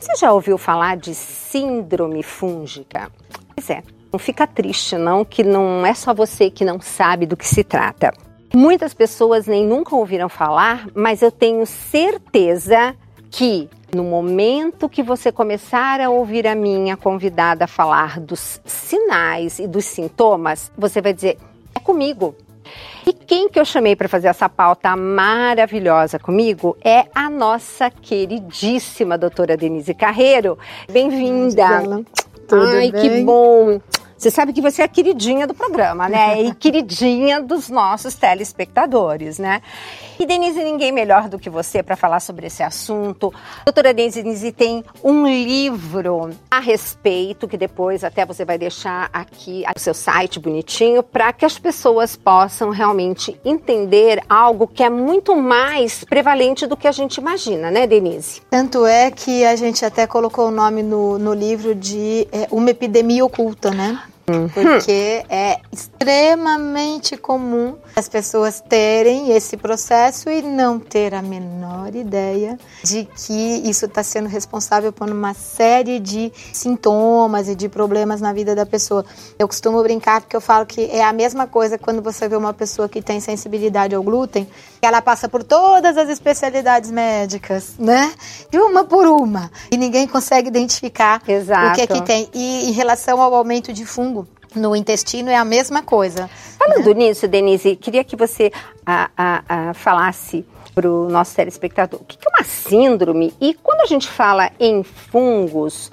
Você já ouviu falar de síndrome fúngica? Pois é, não fica triste não, que não é só você que não sabe do que se trata. Muitas pessoas nem nunca ouviram falar, mas eu tenho certeza que no momento que você começar a ouvir a minha convidada falar dos sinais e dos sintomas, você vai dizer: é comigo. E quem que eu chamei para fazer essa pauta maravilhosa comigo é a nossa queridíssima doutora Denise Carreiro. Bem-vinda. Ai, bem? que bom. Você sabe que você é a queridinha do programa, né? E queridinha dos nossos telespectadores, né? E Denise, ninguém melhor do que você para falar sobre esse assunto. A doutora Denise tem um livro a respeito, que depois até você vai deixar aqui o seu site bonitinho, para que as pessoas possam realmente entender algo que é muito mais prevalente do que a gente imagina, né, Denise? Tanto é que a gente até colocou o nome no, no livro de é, uma epidemia oculta, né? Uhum. Porque é extremamente comum as pessoas terem esse processo e não ter a menor ideia de que isso está sendo responsável por uma série de sintomas e de problemas na vida da pessoa. Eu costumo brincar porque eu falo que é a mesma coisa quando você vê uma pessoa que tem sensibilidade ao glúten, que ela passa por todas as especialidades médicas, né? De uma por uma. E ninguém consegue identificar Exato. o que é que tem. E em relação ao aumento de fungo, no intestino é a mesma coisa. Falando né? nisso, Denise, queria que você a, a, a falasse para o nosso telespectador o que, que é uma síndrome e quando a gente fala em fungos,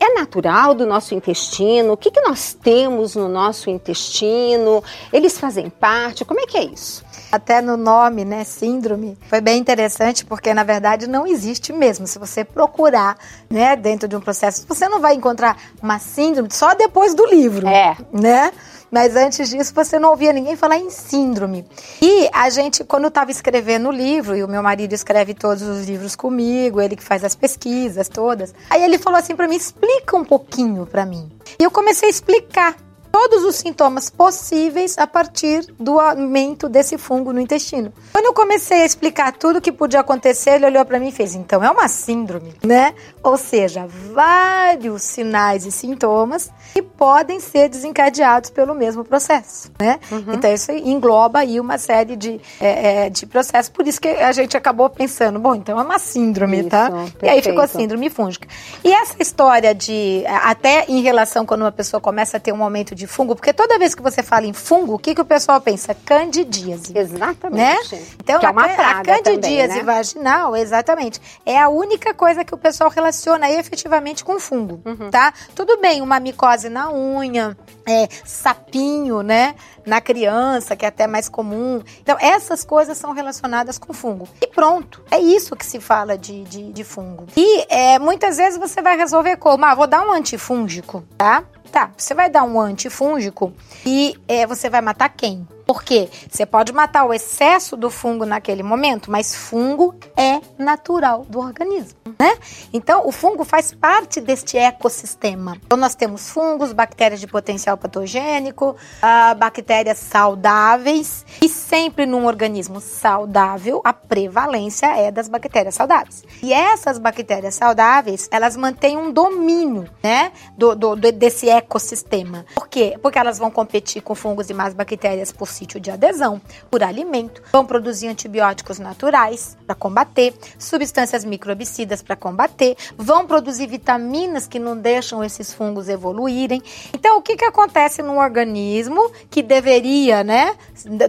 é natural do nosso intestino? O que, que nós temos no nosso intestino? Eles fazem parte? Como é que é isso? Até no nome, né, síndrome, foi bem interessante porque na verdade não existe mesmo. Se você procurar, né, dentro de um processo, você não vai encontrar uma síndrome só depois do livro, é. né? Mas antes disso, você não ouvia ninguém falar em síndrome. E a gente, quando estava escrevendo o livro, e o meu marido escreve todos os livros comigo, ele que faz as pesquisas todas, aí ele falou assim para mim: explica um pouquinho para mim. E eu comecei a explicar todos os sintomas possíveis a partir do aumento desse fungo no intestino. Quando eu comecei a explicar tudo o que podia acontecer, ele olhou para mim e fez: então é uma síndrome, né? Ou seja, vários sinais e sintomas que podem ser desencadeados pelo mesmo processo, né? Uhum. Então isso engloba aí uma série de, é, é, de processos. Por isso que a gente acabou pensando: bom, então é uma síndrome, isso, tá? Perfeito. E aí ficou síndrome fúngica. E essa história de, até em relação quando uma pessoa começa a ter um aumento de fungo, porque toda vez que você fala em fungo, o que, que o pessoal pensa? Candidíase. Exatamente. Né? Então, que é uma a, a candidíase também, né? vaginal, exatamente, é a única coisa que o pessoal relaciona efetivamente com fungo, uhum. tá? Tudo bem, uma micose na unha, é, sapinho, né? Na criança, que é até mais comum. Então, essas coisas são relacionadas com fungo. E pronto, é isso que se fala de, de, de fungo. E é, muitas vezes você vai resolver como? Ah, vou dar um antifúngico, tá? Tá, você vai dar um antifúngico e é, você vai matar quem? Porque você pode matar o excesso do fungo naquele momento, mas fungo é natural do organismo, né? Então, o fungo faz parte deste ecossistema. Então, nós temos fungos, bactérias de potencial patogênico, uh, bactérias saudáveis e sempre num organismo saudável, a prevalência é das bactérias saudáveis. E essas bactérias saudáveis, elas mantêm um domínio, né, do, do, desse ecossistema. Por quê? Porque elas vão competir com fungos e mais bactérias possíveis sítio de adesão por alimento, vão produzir antibióticos naturais para combater, substâncias microbicidas para combater, vão produzir vitaminas que não deixam esses fungos evoluírem. Então, o que, que acontece num organismo que deveria, né,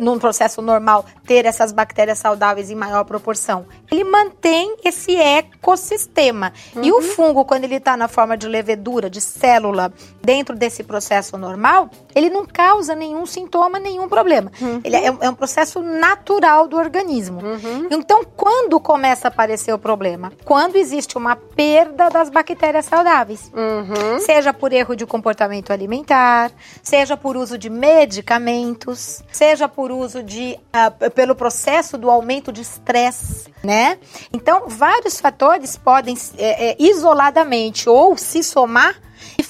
num processo normal, ter essas bactérias saudáveis em maior proporção? Ele mantém esse ecossistema. Uhum. E o uhum. fungo, quando ele está na forma de levedura, de célula, dentro desse processo normal, ele não causa nenhum sintoma, nenhum problema problema. Uhum. Ele é, é, um processo natural do organismo. Uhum. Então, quando começa a aparecer o problema? Quando existe uma perda das bactérias saudáveis. Uhum. Seja por erro de comportamento alimentar, seja por uso de medicamentos, seja por uso de. Uh, pelo processo do aumento de estresse, né? Então, vários fatores podem é, é, isoladamente ou se somar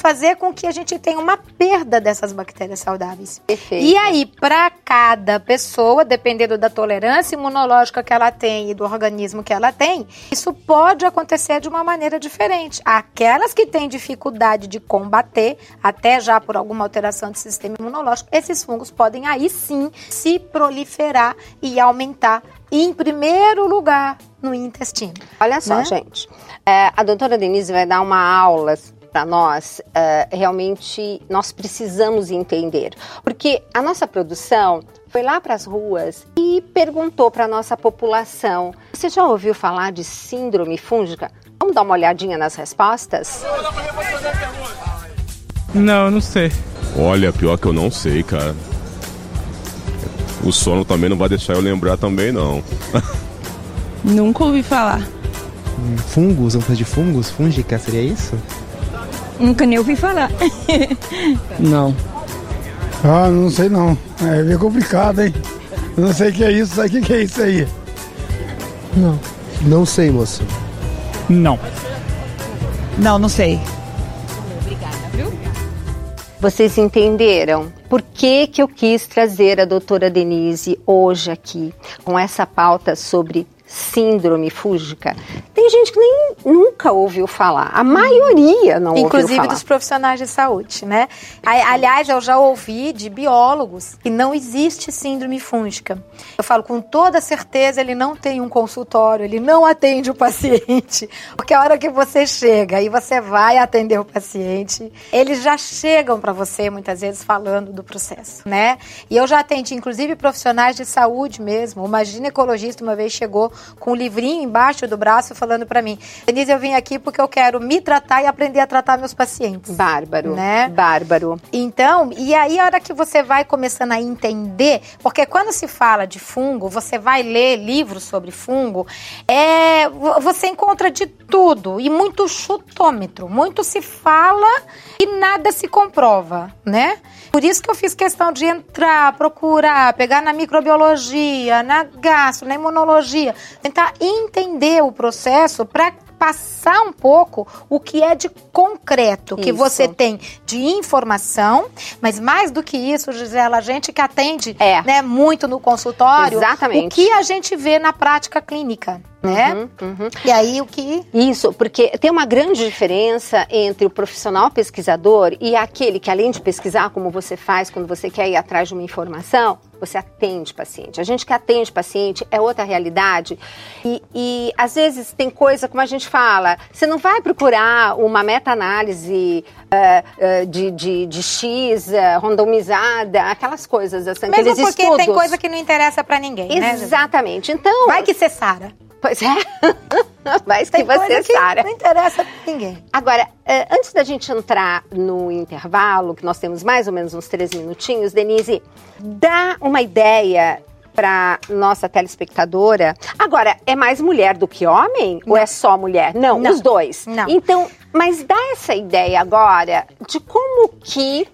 fazer com que a gente tenha uma perda dessas bactérias saudáveis. Perfeito. E aí, para cada pessoa, dependendo da tolerância imunológica que ela tem e do organismo que ela tem, isso pode acontecer de uma maneira diferente. Aquelas que têm dificuldade de combater, até já por alguma alteração do sistema imunológico, esses fungos podem aí sim se proliferar e aumentar em primeiro lugar no intestino. Olha só, né? gente. É, a doutora Denise vai dar uma aula para nós, uh, realmente nós precisamos entender. Porque a nossa produção foi lá para as ruas e perguntou para a nossa população: você já ouviu falar de síndrome fúngica? Vamos dar uma olhadinha nas respostas? Não, não sei. Olha, pior que eu não sei, cara. O sono também não vai deixar eu lembrar também, não. Nunca ouvi falar. Fungos, vamos falar de fungos? Fúngica, seria isso? Nunca nem ouvi falar. não. Ah, não sei não. É meio complicado, hein? Eu não sei o que é isso, sabe o que é isso aí? Não. Não sei, moço. Não. Não, não sei. Obrigada, viu? Vocês entenderam por que, que eu quis trazer a doutora Denise hoje aqui com essa pauta sobre síndrome fúngica, tem gente que nem nunca ouviu falar. A maioria não Inclusive ouviu falar. dos profissionais de saúde, né? Aliás, eu já ouvi de biólogos que não existe síndrome fúngica. Eu falo com toda certeza, ele não tem um consultório, ele não atende o paciente. Porque a hora que você chega e você vai atender o paciente, eles já chegam para você muitas vezes falando do processo, né? E eu já atendi inclusive profissionais de saúde mesmo. Uma ginecologista uma vez chegou com um livrinho embaixo do braço falando para mim: Denise, eu vim aqui porque eu quero me tratar e aprender a tratar meus pacientes. Bárbaro. Né? Bárbaro. Então, e aí a hora que você vai começando a entender, porque quando se fala de fungo, você vai ler livros sobre fungo, é, você encontra de tudo e muito chutômetro. Muito se fala e nada se comprova, né? Por isso que eu fiz questão de entrar, procurar, pegar na microbiologia, na gastro, na imunologia, tentar entender o processo para passar um pouco o que é de concreto isso. que você tem de informação, mas mais do que isso, Gisela, a gente que atende é. né, muito no consultório, Exatamente. o que a gente vê na prática clínica né? Uhum, uhum. E aí o que? Isso, porque tem uma grande diferença entre o profissional pesquisador e aquele que, além de pesquisar, como você faz quando você quer ir atrás de uma informação, você atende paciente. A gente que atende paciente é outra realidade. E, e às vezes tem coisa, como a gente fala, você não vai procurar uma meta-análise uh, uh, de, de, de, X uh, randomizada, aquelas coisas assim. Mesmo porque estudos. tem coisa que não interessa para ninguém, né, Exatamente. Né? Então. Vai que você Sara. Pois é. Mas que você, Sara. Não interessa pra ninguém. Agora, eh, antes da gente entrar no intervalo, que nós temos mais ou menos uns três minutinhos, Denise, dá uma ideia para nossa telespectadora. Agora, é mais mulher do que homem? Não. Ou é só mulher? Não, Não, os dois. Não. Então, mas dá essa ideia agora de como que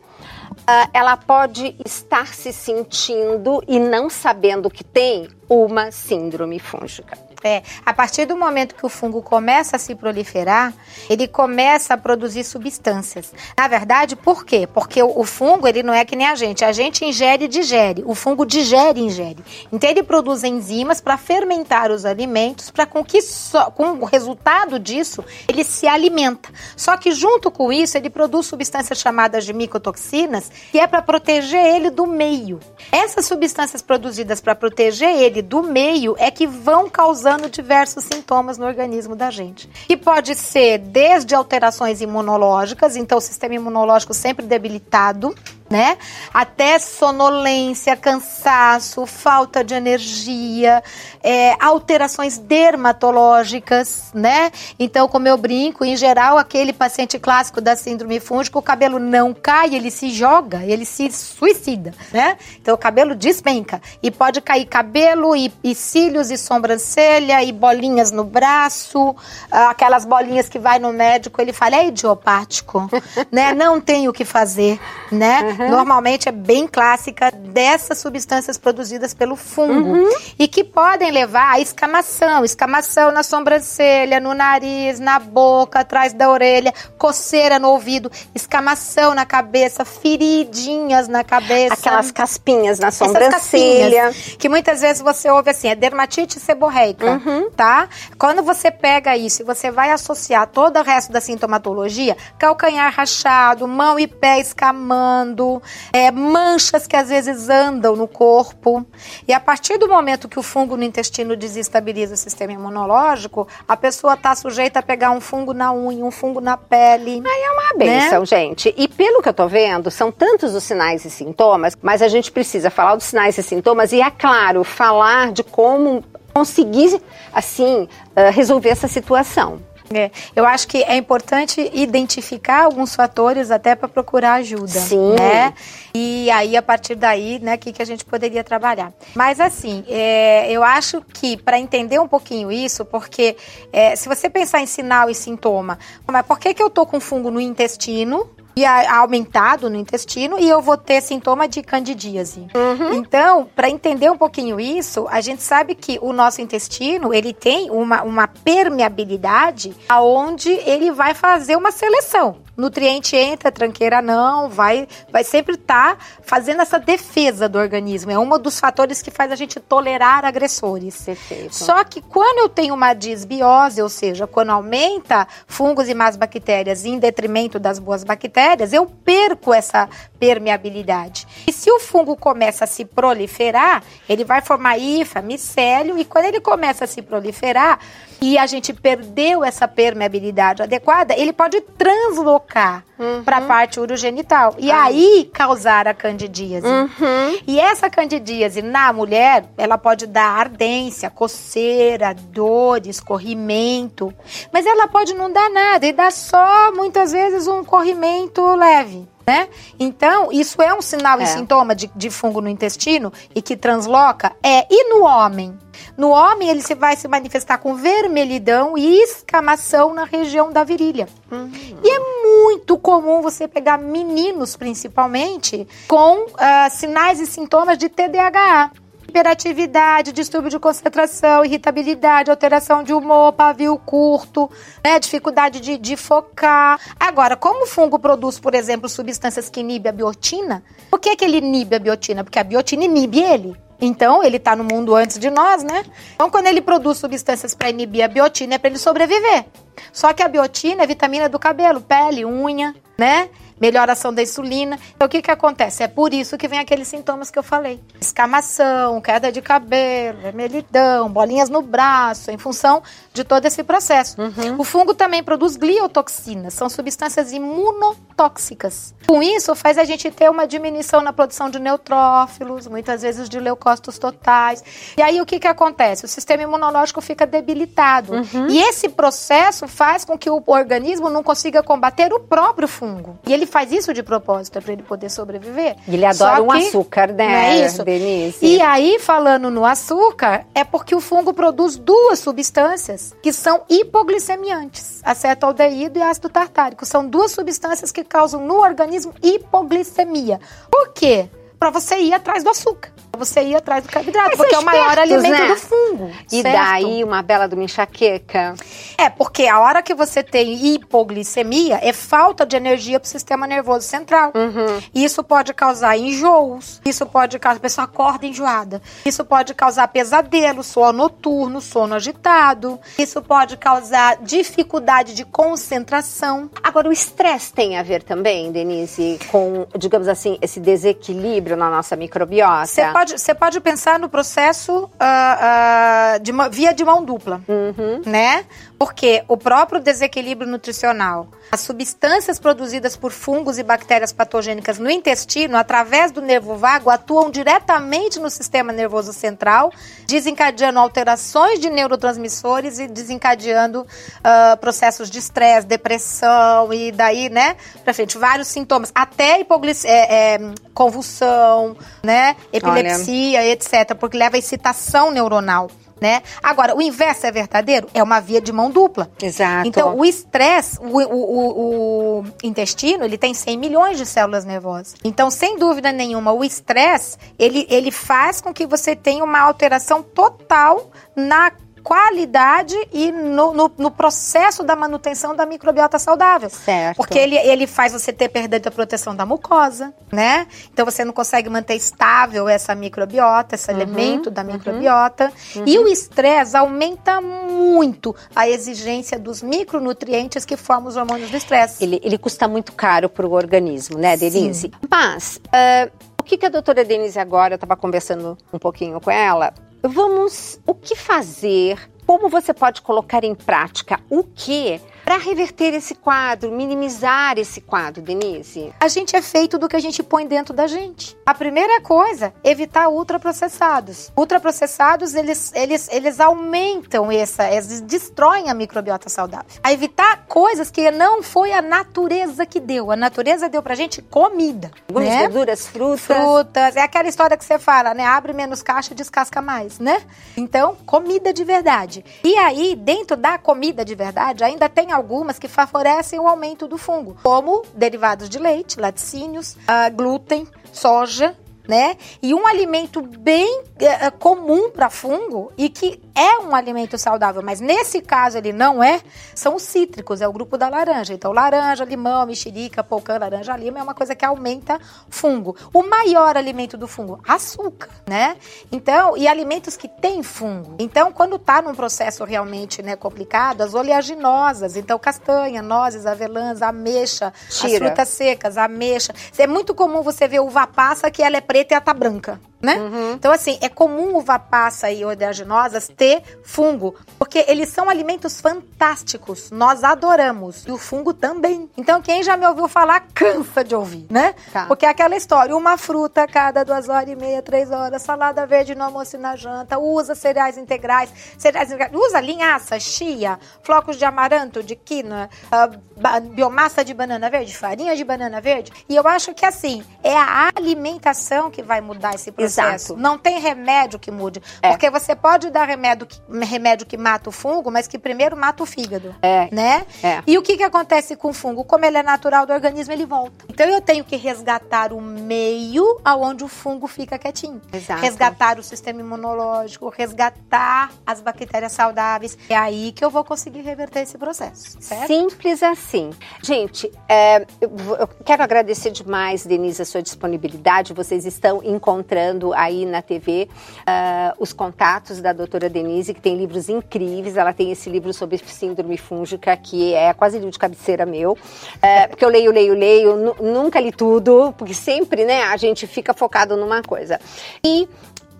uh, ela pode estar se sentindo e não sabendo que tem uma síndrome fúngica. É, a partir do momento que o fungo começa a se proliferar, ele começa a produzir substâncias. Na verdade, por quê? Porque o, o fungo, ele não é que nem a gente. A gente ingere e digere. O fungo digere e ingere. Então, ele produz enzimas para fermentar os alimentos, para com que, só, com o resultado disso, ele se alimenta. Só que, junto com isso, ele produz substâncias chamadas de micotoxinas, que é para proteger ele do meio. Essas substâncias produzidas para proteger ele do meio é que vão causar causando diversos sintomas no organismo da gente. E pode ser desde alterações imunológicas, então o sistema imunológico sempre debilitado, né? Até sonolência, cansaço, falta de energia, é, alterações dermatológicas, né? Então, como eu brinco, em geral, aquele paciente clássico da síndrome fúngica, o cabelo não cai, ele se joga, ele se suicida, né? Então, o cabelo despenca. E pode cair cabelo e, e cílios e sobrancelha e bolinhas no braço, aquelas bolinhas que vai no médico, ele fala, é idiopático, né? Não tem o que fazer, né? Uhum. normalmente é bem clássica dessas substâncias produzidas pelo fungo uhum. e que podem levar à escamação, escamação na sobrancelha, no nariz, na boca, atrás da orelha, coceira no ouvido, escamação na cabeça, feridinhas na cabeça. Aquelas caspinhas na sobrancelha. Que muitas vezes você ouve assim, é dermatite seborreica, uhum. tá? Quando você pega isso e você vai associar todo o resto da sintomatologia, calcanhar rachado, mão e pé escamando, é, manchas que às vezes andam no corpo. E a partir do momento que o fungo no intestino desestabiliza o sistema imunológico, a pessoa está sujeita a pegar um fungo na unha, um fungo na pele. Aí é uma benção, né? gente. E pelo que eu tô vendo, são tantos os sinais e sintomas, mas a gente precisa falar dos sinais e sintomas e, é claro, falar de como conseguir, assim, uh, resolver essa situação. É, eu acho que é importante identificar alguns fatores até para procurar ajuda. Sim. Né? E aí, a partir daí, né, o que, que a gente poderia trabalhar. Mas assim, é, eu acho que para entender um pouquinho isso, porque é, se você pensar em sinal e sintoma, mas por que, que eu tô com fungo no intestino? E aumentado no intestino e eu vou ter sintoma de candidíase. Uhum. Então, para entender um pouquinho isso, a gente sabe que o nosso intestino, ele tem uma, uma permeabilidade aonde ele vai fazer uma seleção nutriente entra, tranqueira não, vai, vai sempre estar tá fazendo essa defesa do organismo. É um dos fatores que faz a gente tolerar agressores. Perfeito. Só que quando eu tenho uma disbiose, ou seja, quando aumenta fungos e más bactérias em detrimento das boas bactérias, eu perco essa permeabilidade. E se o fungo começa a se proliferar, ele vai formar hifa, micélio, e quando ele começa a se proliferar e a gente perdeu essa permeabilidade adequada, ele pode translocar uhum. para a parte urogenital e ah. aí causar a candidíase. Uhum. E essa candidíase na mulher, ela pode dar ardência, coceira, dor, escorrimento, mas ela pode não dar nada e dar só muitas vezes um corrimento leve. Né? Então, isso é um sinal é. e sintoma de, de fungo no intestino e que transloca? É. E no homem? No homem, ele se vai se manifestar com vermelhidão e escamação na região da virilha. Uhum. E é muito comum você pegar meninos, principalmente, com uh, sinais e sintomas de TDAH hiperatividade, distúrbio de concentração, irritabilidade, alteração de humor, pavio curto, né, dificuldade de, de focar. Agora, como o fungo produz, por exemplo, substâncias que inibem a biotina, por que, que ele inibe a biotina? Porque a biotina inibe ele. Então, ele está no mundo antes de nós, né? Então, quando ele produz substâncias para inibir a biotina, é para ele sobreviver. Só que a biotina é vitamina do cabelo, pele, unha, né? Melhoração da insulina. Então, o que, que acontece? É por isso que vem aqueles sintomas que eu falei: escamação, queda de cabelo, vermelhidão, bolinhas no braço, em função de todo esse processo. Uhum. O fungo também produz gliotoxinas, são substâncias imunotóxicas. Com isso, faz a gente ter uma diminuição na produção de neutrófilos, muitas vezes de leucócitos totais. E aí, o que, que acontece? O sistema imunológico fica debilitado. Uhum. E esse processo faz com que o organismo não consiga combater o próprio fungo. E ele faz isso de propósito, é para ele poder sobreviver. Ele adora Só um que, açúcar, né, é isso. Denise? E aí, falando no açúcar, é porque o fungo produz duas substâncias que são hipoglicemiantes, acetaldeído e ácido tartárico. São duas substâncias que causam no organismo hipoglicemia. Por quê? Para você ir atrás do açúcar você ir atrás do carboidrato, porque é o maior alimento né? do fungo. E certo? daí uma bela de uma enxaqueca. É, porque a hora que você tem hipoglicemia, é falta de energia para o sistema nervoso central. Uhum. Isso pode causar enjoos, isso pode causar, a pessoa acorda enjoada. Isso pode causar pesadelo, sono noturno, sono agitado. Isso pode causar dificuldade de concentração. Agora, o estresse tem a ver também, Denise, com, digamos assim, esse desequilíbrio na nossa microbiota? Você pode pode pensar no processo uh, uh, de uma, via de mão dupla, uhum. né? Porque o próprio desequilíbrio nutricional, as substâncias produzidas por fungos e bactérias patogênicas no intestino, através do nervo vago, atuam diretamente no sistema nervoso central, desencadeando alterações de neurotransmissores e desencadeando uh, processos de estresse, depressão e daí, né, pra frente, vários sintomas, até hipoglicemia, é, é, convulsão, né, epilepsia, Olha. etc., porque leva a excitação neuronal. Né? Agora, o inverso é verdadeiro? É uma via de mão dupla. Exato. Então, o estresse, o, o, o, intestino, ele tem 100 milhões de células nervosas. Então, sem dúvida nenhuma, o estresse, ele, ele faz com que você tenha uma alteração total na qualidade e no, no, no, processo da manutenção da microbiota saudável. Certo. Porque ele, ele faz você ter perda da proteção da mucosa, né? Então você não consegue manter estável essa microbiota, esse uhum, elemento da uhum. microbiota. Uhum. E o estresse aumenta muito a exigência dos micronutrientes que formam os hormônios do estresse. Ele, ele custa muito caro para o organismo, né, Denise? Sim. Mas, uh, o que, que a doutora Denise agora, eu estava conversando um pouquinho com ela, Vamos, o que fazer? Como você pode colocar em prática o que para reverter esse quadro, minimizar esse quadro, Denise? A gente é feito do que a gente põe dentro da gente. A primeira coisa, evitar ultraprocessados. Ultraprocessados, eles, eles, eles aumentam essa, eles destroem a microbiota saudável. A evitar coisas que não foi a natureza que deu. A natureza deu pra gente comida. Algumas né? verduras, frutas. Frutas. É aquela história que você fala, né? Abre menos caixa, descasca mais, né? Então, comida de verdade. E aí, dentro da comida de verdade, ainda tem algumas que favorecem o aumento do fungo, como derivados de leite, laticínios, uh, glúten, soja, né? E um alimento bem uh, comum para fungo e que é um alimento saudável, mas nesse caso ele não é, são os cítricos, é o grupo da laranja. Então, laranja, limão, mexerica, polcã, laranja, lima é uma coisa que aumenta fungo. O maior alimento do fungo, açúcar, né? Então, e alimentos que têm fungo. Então, quando tá num processo realmente, né, complicado, as oleaginosas, então castanha, nozes, avelãs, ameixa, Tira. as frutas secas, ameixa. É muito comum você ver uva passa que ela é preta e ela tá branca né? Uhum. Então, assim, é comum uva passa e oleaginosas ter fungo, porque eles são alimentos fantásticos. Nós adoramos. E o fungo também. Então, quem já me ouviu falar, cansa de ouvir, né? Tá. Porque é aquela história, uma fruta a cada duas horas e meia, três horas, salada verde no almoço e na janta, usa cereais integrais, cereais integrais, usa linhaça, chia, flocos de amaranto, de quinoa, uh, biomassa de banana verde, farinha de banana verde. E eu acho que, assim, é a alimentação que vai mudar esse processo Exato. Não tem remédio que mude. É. Porque você pode dar remédio que, remédio que mata o fungo, mas que primeiro mata o fígado. É. Né? É. E o que, que acontece com o fungo? Como ele é natural do organismo, ele volta. Então eu tenho que resgatar o meio aonde o fungo fica quietinho. Exato. Resgatar o sistema imunológico, resgatar as bactérias saudáveis. É aí que eu vou conseguir reverter esse processo. Certo? Simples assim. Gente, é, eu, eu quero agradecer demais, Denise, a sua disponibilidade. Vocês estão encontrando aí na TV uh, ah, os contatos da doutora Denise, que tem livros incríveis. Ela tem esse livro sobre síndrome fúngica, que é quase livro de cabeceira meu. Uh, porque eu leio, leio, leio, nunca li tudo, porque sempre, né, a gente fica focado numa coisa. E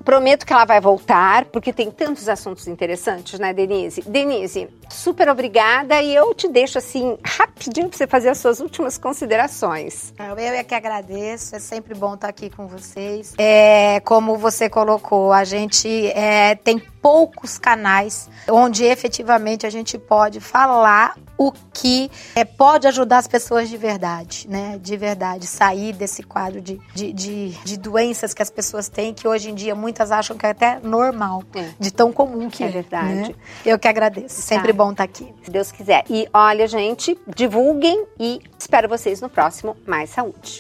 Prometo que ela vai voltar, porque tem tantos assuntos interessantes, né, Denise? Denise, super obrigada e eu te deixo assim rapidinho para você fazer as suas últimas considerações. Eu é que agradeço, é sempre bom estar aqui com vocês. É, como você colocou, a gente é, tem poucos canais onde efetivamente a gente pode falar o que é, pode ajudar as pessoas de verdade, né? De verdade, sair desse quadro de, de, de, de doenças que as pessoas têm, que hoje em dia muitas acham que é até normal, é. de tão comum que é. É verdade. Né? Eu que agradeço. Sempre tá. bom estar aqui. Se Deus quiser. E olha, gente, divulguem e espero vocês no próximo Mais Saúde.